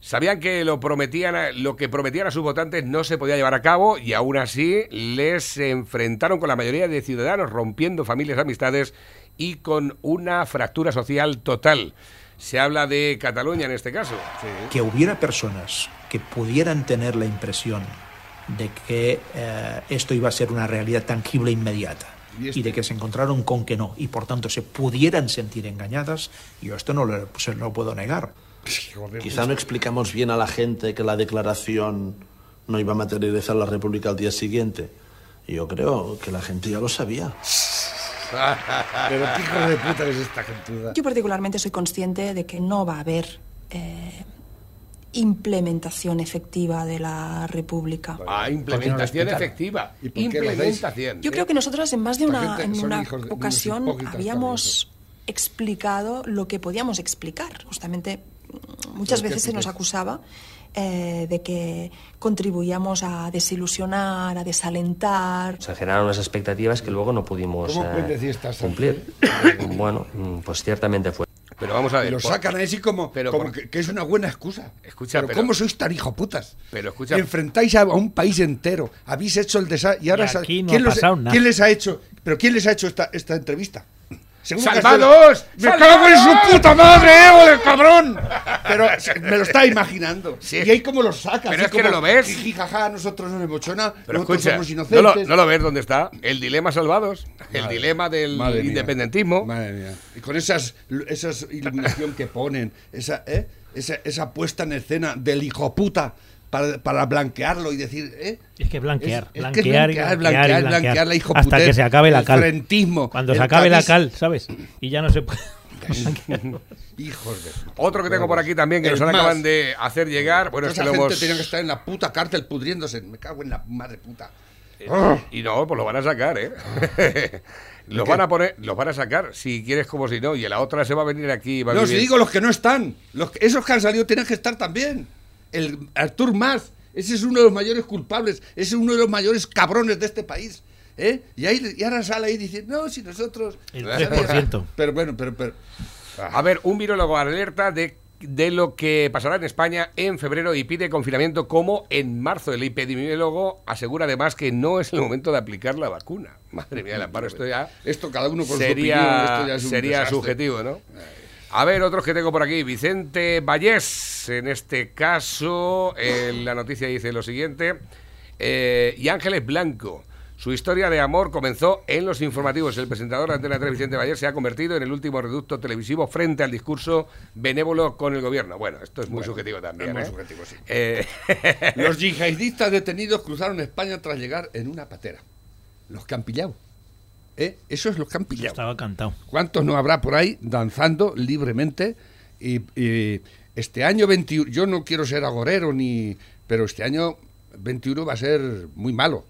Sabían que lo, prometían a- lo que prometían a sus votantes no se podía llevar a cabo y aún así les enfrentaron con la mayoría de ciudadanos, rompiendo familias, amistades y con una fractura social total. Se habla de Cataluña en este caso. que hubiera personas que pudieran tener la impresión de que eh, esto iba a ser una realidad tangible e inmediata Y este- y de que se encontraron con que no, y por tanto se pudieran sentir engañadas, yo esto no lo, se lo puedo negar. Quizá no explicamos bien a la gente que la declaración no iba a materializar la República al día siguiente. Y Yo creo que la gente ya lo sabía. [laughs] Pero qué hijo de puta es esta gentuda. Yo particularmente soy consciente de que no va a haber eh, implementación efectiva de la República. Ah, implementación efectiva. ¿Y por? Implementación. Yo creo que nosotros en más de una, en una ocasión habíamos explicado lo que podíamos explicar. Justamente muchas ¿Pero qué veces se nos acusaba eh, de que contribuíamos a desilusionar, a desalentar. Se generaron unas expectativas que luego no pudimos ¿Cómo eh, cumplir. [coughs] bueno, mm, pues ciertamente fue. Pero vamos a ver. Lo por- sacan así como, pero como por- que, que es una buena excusa. Escucha, pero, pero- ¿cómo sois tan hijoputas? Pero escucha- Enfrentáis a, un país entero. Habéis hecho el desastre. Y ahora Y aquí no ¿quién, ha los- nada. ¿quién les ha hecho? ¿Pero quién les ha hecho esta, esta entrevista? Según ¡Salvados! ¡Me cago en su puta madre, Evo, el cabrón! Pero me lo está imaginando. Sí. Y ahí como lo saca. Pero así es que no como, lo ves. jiji, jaja, nosotros nos emociona, Pero nosotros escucha, somos no inocentes. lo, no lo ves dónde está. El dilema salvados. El Madre- dilema del madre mía. independentismo. Madre mía. Y con esas, esas iluminación que ponen, esa, ¿eh? esa, esa puesta en escena del hijo puta para, para blanquearlo y decir, ¿eh? Es que blanquear, Es- es que blanquear, y blanquear, blanquear, y blanquear, blanquear, blanquear la hijo hasta puter, que se acabe la el cal. frentismo, Cuando el se acabe la cal, ¿sabes? Y ya no se puede. [laughs] Hijos de... Otro que tengo por aquí también que El nos más. acaban de hacer llegar. Bueno, es Esa que lo gente hemos. tenía que estar en la puta cárcel pudriéndose. Me cago en la madre puta. Y no, pues lo van a sacar, ¿eh? [laughs] los van a poner, los van a sacar, si quieres como si no, y la otra se va a venir aquí. Va a No, si digo los que no están. Los que- esos que han salido tienen que estar también. El Artur Mas, ese es uno de los mayores culpables, ese es uno de los mayores cabrones de este país. ¿eh? Y, ahí, y ahora sale ahí y dice, no, si nosotros... El 3%. Pero bueno, pero... pero A ver, un virólogo alerta de, de lo que pasará en España en febrero y pide confinamiento como en marzo. El epidemiólogo asegura además que no es el momento de aplicar la vacuna. Madre mía, el amparo, esto ya esto cada uno con sería, su opinión, esto ya es un sería desastre. subjetivo, ¿no? A ver, otros que tengo por aquí. Vicente Vallés, en este caso, eh, la noticia dice lo siguiente. Eh, y Ángeles Blanco. Su historia de amor comenzó en los informativos. El presentador de Antena 3, Vicente Vallés, se ha convertido en el último reducto televisivo frente al discurso benévolo con el gobierno. Bueno, esto es muy Bueno, subjetivo también. es muy ¿eh? subjetivo, sí. Eh, [laughs] Los yihadistas detenidos cruzaron España tras llegar en una patera. Los que han pillado. ¿Eh? Eso es los que han pillado. Estaba cantado. ¿Cuántos no habrá por ahí danzando libremente? Y, y este año 21, yo no quiero ser agorero ni, pero este año 21 va a ser muy malo,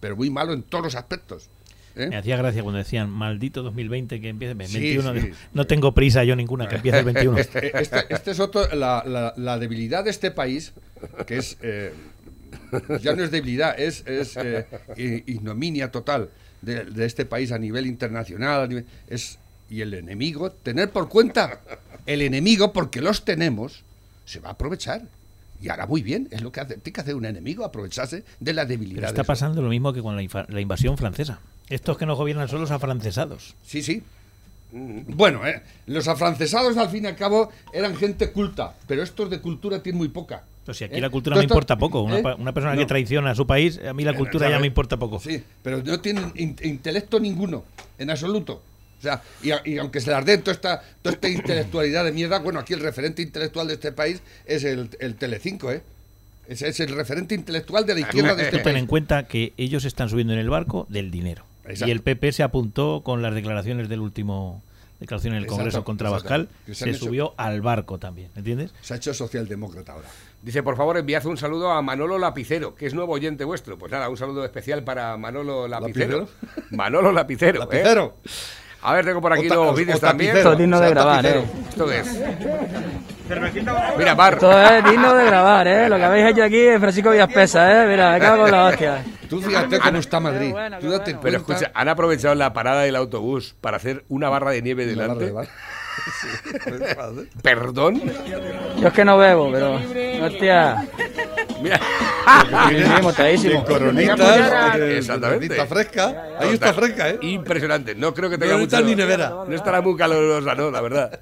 pero muy malo en todos los aspectos. ¿eh? Me hacía gracia cuando decían, maldito 2020 que empiece el Sí, 21. sí. No tengo prisa yo ninguna, que empiece el 21. [laughs] Este, este es otro, la, la- la debilidad de este país, que es, eh, ya no es debilidad, es, es eh, ignominia total de, de este país a nivel internacional, a nivel- es, y el enemigo, tener por cuenta el enemigo, porque los tenemos, se va a aprovechar. Y hará muy bien, es lo que hace, tiene que hacer un enemigo, aprovecharse de la debilidad. Pero está pasando lo mismo que con la, la invasión francesa. Estos que nos gobiernan son los afrancesados. Sí, sí. Bueno, eh, los afrancesados al fin y al cabo eran gente culta, pero estos de cultura tienen muy poca. Pues si aquí ¿Eh? la cultura me importa poco. Una, ¿eh? una persona No. que traiciona a su país, a mí la Eh, cultura ya me importa poco. Sí, pero no tienen in- intelecto ninguno, en absoluto. O sea, y, aunque se las den toda esta, toda esta intelectualidad de mierda, bueno, aquí el referente intelectual de este país es el, el Telecinco, ¿eh? Ese es el referente intelectual de la izquierda de este Tú ten en país. cuenta que ellos están subiendo en el barco del dinero. Exacto. Y el PP se apuntó con las declaraciones del último declaración en el Exacto, Congreso contra exacto. Bascal, Que se se, han hecho- subió al barco también, ¿entiendes? Se ha hecho socialdemócrata ahora. Dice, por favor, enviad un saludo a Manolo Lapicero, que es nuevo oyente vuestro. Pues nada, un saludo especial para Manolo Lapicero. Manolo Lapicero. ¿eh? Lapicero. A ver, tengo por aquí los vídeos también. Esto es digno de grabar. ¿eh? ¿Esto es? Mira, Bar. Esto es digno de grabar, ¿eh? Lo que habéis hecho aquí es Francisco Villaspesa, ¿eh? Mira, me cago en la hostia. Tú fíjate cómo está Madrid. Tú date Pero escucha, han aprovechado la parada del autobús para hacer una barra de nieve delante. ¿Perdón? Yo es que no bebo, pero. Hostia. Mira. Exactamente. de cornita fresca. Ahí está fresca, ¿eh? Impresionante. No creo que tenga No mucho... está ni nevera. No estará muy calurosa, no, la verdad.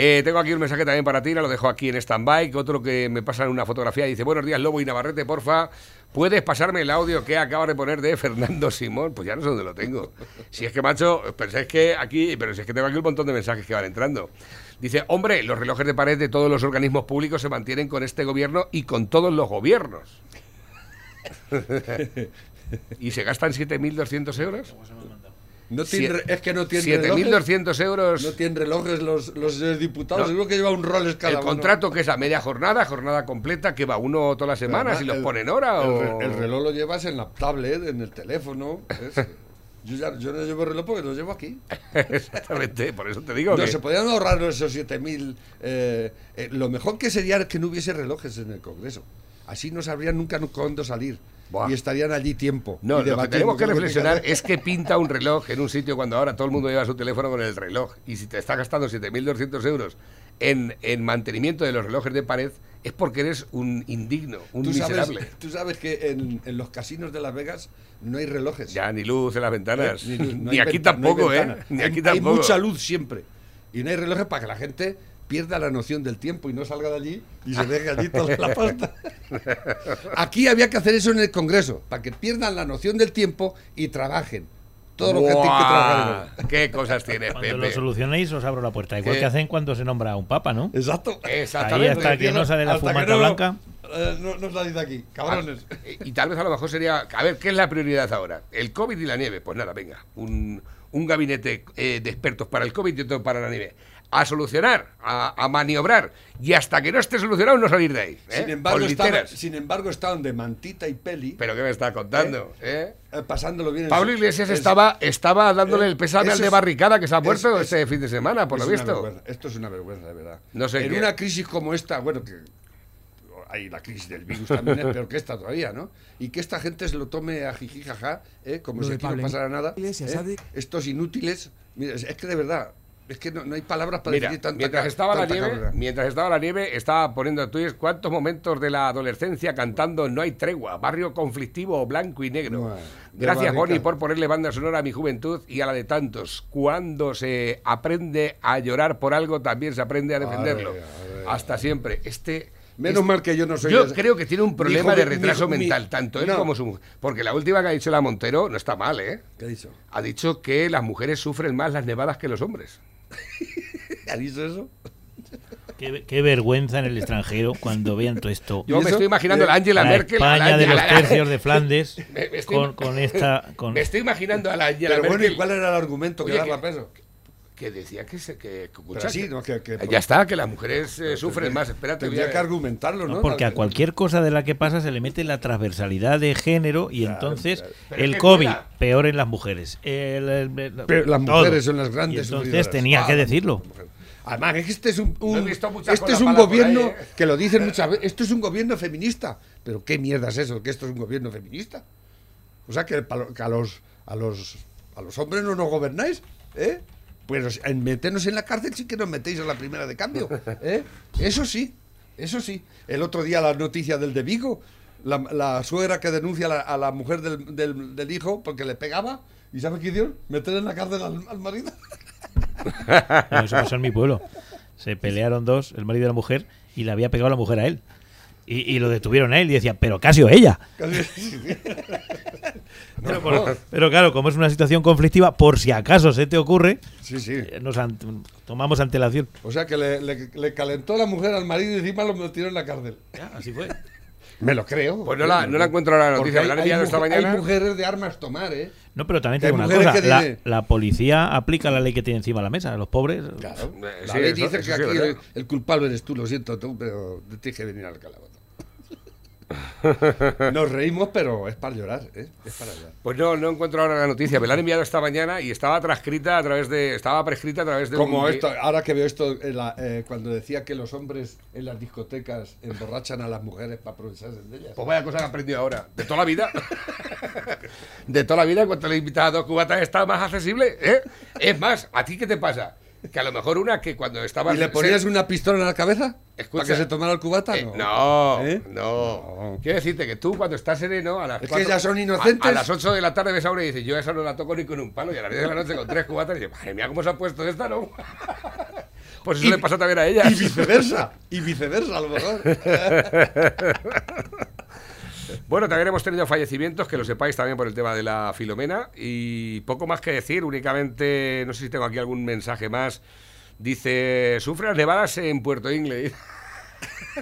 Eh, tengo aquí un mensaje también para ti, lo dejo aquí en stand-by. Otro que me pasa en una fotografía dice: Buenos días, Lobo y Navarrete, porfa. ¿Puedes pasarme el audio que acaba de poner de Fernando Simón? Pues ya no sé dónde lo tengo. Si es que, macho, pensáis que aquí, pero si es que tengo aquí un montón de mensajes que van entrando. Dice, hombre, los relojes de pared de todos los organismos públicos se mantienen con este gobierno y con todos los gobiernos. [laughs] ¿Y se gastan 7.200 euros? No tiene, Siete- es que no tienen 7.200 euros. No tienen relojes los, los eh, diputados. No. Seguro que lleva un Rolex cada el uno. contrato que es a media jornada, jornada completa, que va uno todas las semanas Además, y los el- ponen hora el, o... el reloj lo llevas en la tablet, en el teléfono. [laughs] yo, ya, yo no llevo reloj porque lo llevo aquí. [laughs] Exactamente, por eso te digo No, que... se podían ahorrar esos 7.000. eh, eh, lo mejor que sería que no hubiese relojes en el Congreso. Así no sabrían nunca cuándo salir. Y estarían allí tiempo. No, lo que tenemos que reflexionar es que pinta un reloj en un sitio cuando ahora todo el mundo lleva su teléfono con el reloj. Y si te está gastando 7.200 euros en, en mantenimiento de los relojes de pared, es porque eres un indigno, un ¿Tú sabes, miserable. tú sabes que en, en los casinos de Las Vegas no hay relojes. Ya, ni luz en las ventanas. Eh, luz, Ni hay aquí no hay tampoco, ¿eh? Ni Hay- aquí Hay tampoco. mucha luz siempre. Y no hay relojes para que la gente pierda la noción del tiempo y no salga de allí y se deje allí toda la pasta. Aquí había que hacer eso en el Congreso, para que pierdan la noción del tiempo y trabajen. Todo lo que tienen que trabajar. ¿Qué cosas tienes, Cuando lo Pepe? solucionéis os abro la puerta. Igual ¿Qué? que hacen cuando se nombra a un papa, ¿no? Exacto. Exactamente. Ahí hasta que no sale la fumata no- blanca. eh, no, no salís de aquí, cabrones. Ah, y tal vez a lo mejor sería, a ver, ¿qué es la prioridad ahora? ¿El COVID y la nieve? Pues nada, venga, un, un gabinete eh, de expertos para el COVID y otro para la nieve. A solucionar, a, a maniobrar, y hasta que no esté solucionado no salir de ahí. ¿eh? Sin embargo, estaban, sin embargo, estaban de mantita y peli. ¿Pero qué me está contando? ¿eh? eh, pasándolo bien. en Pablo Iglesias es- estaba, estaba dándole eh, el pésame eso al de Barricada que se ha muerto es- este fin de semana, por lo visto. vergüenza. Esto es una vergüenza, de verdad. No sé en qué. una crisis como esta, bueno, que hay la crisis del virus también es peor que esta todavía, ¿no? Y que esta gente se lo tome a jiji jaja, ¿eh? como Lo si aquí no pasara nada. Iglesias, ¿eh? Estos inútiles, mira, es que de verdad, es que no, no hay palabras para Mira, decir tanta mientras estaba la nieve, cabrera. mientras estaba la nieve, estaba poniendo tweets cuántos momentos de la adolescencia cantando No hay tregua, barrio conflictivo blanco y negro. Gracias. Bonnie, por ponerle banda sonora a mi juventud y a la de tantos. Cuando se aprende a llorar por algo, también se aprende a defenderlo. Hasta siempre. Este. Menos mal que yo no soy Yo ese- creo que tiene un problema de joven- retraso mi- mental, tanto él no. como su mujer. Porque la última que ha dicho la Montero no está mal, ¿eh? ¿Qué ha dicho? Ha dicho que las mujeres sufren más las nevadas que los hombres. [laughs] ¿Ha dicho eso? Qué, qué vergüenza en el extranjero cuando vean todo esto. Yo me estoy imaginando a la Angela La Merkel. a la España de los Angela- tercios de Flandes [laughs] Me- me estoy- con, con esta... Con, Me estoy imaginando a la Angela Pero bueno, Merkel ¿y cuál era el argumento que Oye, daba que- peso? Que decía que se que, que- Pero escucha, sí, que- no, que- que- ya está, que las mujeres eh, sufren más. Espérate, Tendría voy a- que argumentarlo, ¿no? No, porque a cualquier cosa de la que pasa se le mete la transversalidad de género y entonces el COVID peor en las mujeres. El- el- el- Pero las todo. mujeres son las grandes Y entonces tenía Ah, que las decirlo. Además, es que este es un, No este es un ahí, gobierno ¿eh? que lo dicen muchas [laughs] veces. Esto es un gobierno feminista. Pero qué mierda es eso, que esto es un gobierno feminista. O sea que a los a los a los hombres no nos gobernáis, ¿eh? Pues en meternos en la cárcel sí que nos metéis a la primera de cambio, ¿eh? Eso sí, eso sí. El otro día la noticia del de Vigo, la, la suegra que denuncia a la, mujer del, del- hijo porque le pegaba, ¿y sabe qué hicieron? Meter en la cárcel al, marido. [laughs] Eso pasó en mi pueblo. Se pelearon dos, el marido y la mujer, y le había pegado la mujer a él. Y, y lo detuvieron a él y decían, pero casi o ella. [laughs] Pero, por- pero claro, como es una situación conflictiva, por si acaso se te ocurre, Sí, sí. eh, nos an- tomamos antelación. O sea que le, le- le calentó la mujer al marido y encima lo metió en la cárcel. así fue. Me lo creo. Pues no la- no la encuentro ahora la noticia, hay- hay esta mujer- mañana. Hay mujeres de armas tomar, ¿eh? No, pero también tengo hay una cosa. La, policía aplica la ley que tiene encima de la mesa. Los pobres. Claro. Eh, La sí, ley eso- dice eso que aquí el, el culpable eres tú, lo siento tú, pero te tienes que venir al calabozo. [laughs] Nos reímos, pero es para llorar, ¿eh? Es para llorar. Pues no, no encuentro ahora la noticia. Me la han enviado esta mañana y estaba transcrita a través de. Estaba prescrita a través de. Como un- esto, ahora que veo esto, en la- eh, cuando decía que los hombres en las discotecas emborrachan a las mujeres para aprovecharse de ellas. Pues vaya cosa que he aprendido ahora. De toda la vida. De toda la vida, cuando le invitas a dos cubatas está más accesible. ¿eh? Es más, ¿a ti qué te pasa? Que a lo mejor una que cuando estabas. ¿Y le ponías una pistola en la cabeza? Escucha. ¿Para que se tomara el cubata? Eh, No. no, ¿Eh? no. Quiero decirte que tú cuando estás sereno a las Es que ya son inocentes. A, las 8 de la tarde ves a una y dices, yo esa no la toco ni con un palo. Y a las 10 de la noche con tres cubatas y dices, madre mía, ¿cómo se ha puesto esta, no? [laughs] Pues eso le pasa también a ella. Y viceversa. Y viceversa, a lo mejor. [laughs] Bueno, también hemos tenido fallecimientos, que lo sepáis también por el tema de la Filomena. Y poco más que decir, únicamente, no sé si tengo aquí algún mensaje más. Dice, sufre las nevadas en Puerto Ingle. [laughs]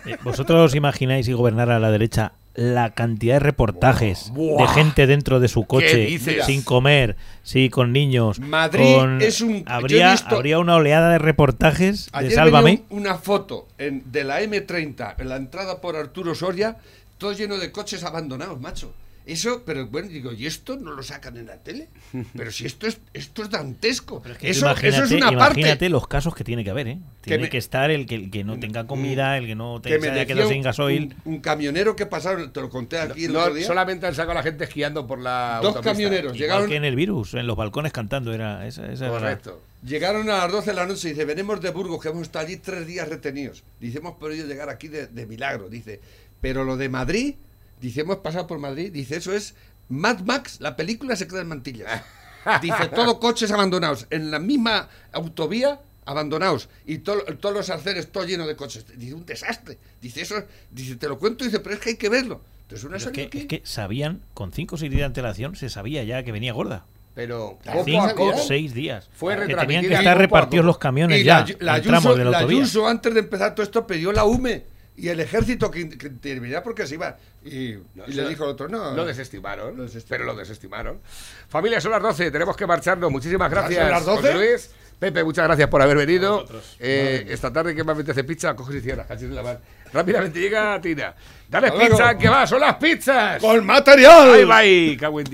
Eh, ¿Vosotros imagináis si gobernara la derecha la cantidad de reportajes de gente dentro de su coche sin comer, sí, con niños? Madrid con- es un- Habría, visto- habría una oleada de reportajes de Ayer Sálvame. venía un- una foto en- de la M30 en la entrada por Arturo Soria, todo lleno de coches abandonados, macho. Eso, pero bueno, digo, ¿y esto no lo sacan en la tele? Pero si esto es, esto es dantesco. Que eso, eso imagínate, es una imagínate parte. los casos que tiene que haber, ¿eh? Tiene me- que estar el que, el que no tenga comida, el que no te, que se me sin gasoil. un- un camionero que pasaron, te lo conté aquí el No, otro día. solamente han sacado a la gente esquiando por la Dos autopista. camioneros Igual llegaron, que en el virus, en los balcones cantando, era esa, esa era la- Correcto. llegaron a las 12 de la noche y dice, venimos de Burgos, que hemos estado allí tres días retenidos. Dice, hemos podido llegar aquí de, de milagro. Dice, pero lo de Madrid, dice, hemos pasado por Madrid, dice, eso es Mad Max, la película se queda en mantillas. [laughs] Dice, todo coches abandonados, en la misma autovía, abandonados, y to- todos los arcenes, todo lleno de coches. Dice, un desastre. Dice, eso, dice, te lo cuento, dice, pero es que hay que verlo. Entonces, una es, que, aquí. es que sabían, con 5 o 6 días de antelación, se sabía ya que venía gorda. Pero poco a 5 poco o 6 días. Fue que tenían que estar repartidos los camiones Y ya, la, la Ayuso, de la la. Ayuso, antes de empezar todo esto, pidió la UME y el ejército que, que interviniera porque se iba. Y, y le lo- dijo al otro, no. Lo desestimaron, Lo desestimaron. pero lo desestimaron. Familia, son las 12, tenemos que marcharnos. Muchísimas ¿Ya son gracias, las 12? José Luis. Pepe, muchas gracias por haber venido. Eh, esta tarde que me apetece pizza, coges y cierras. cachis la mar. Rápidamente llega Tina. Dale pizza, que va, son las pizzas. ¡Con material! Bye, bye. cago en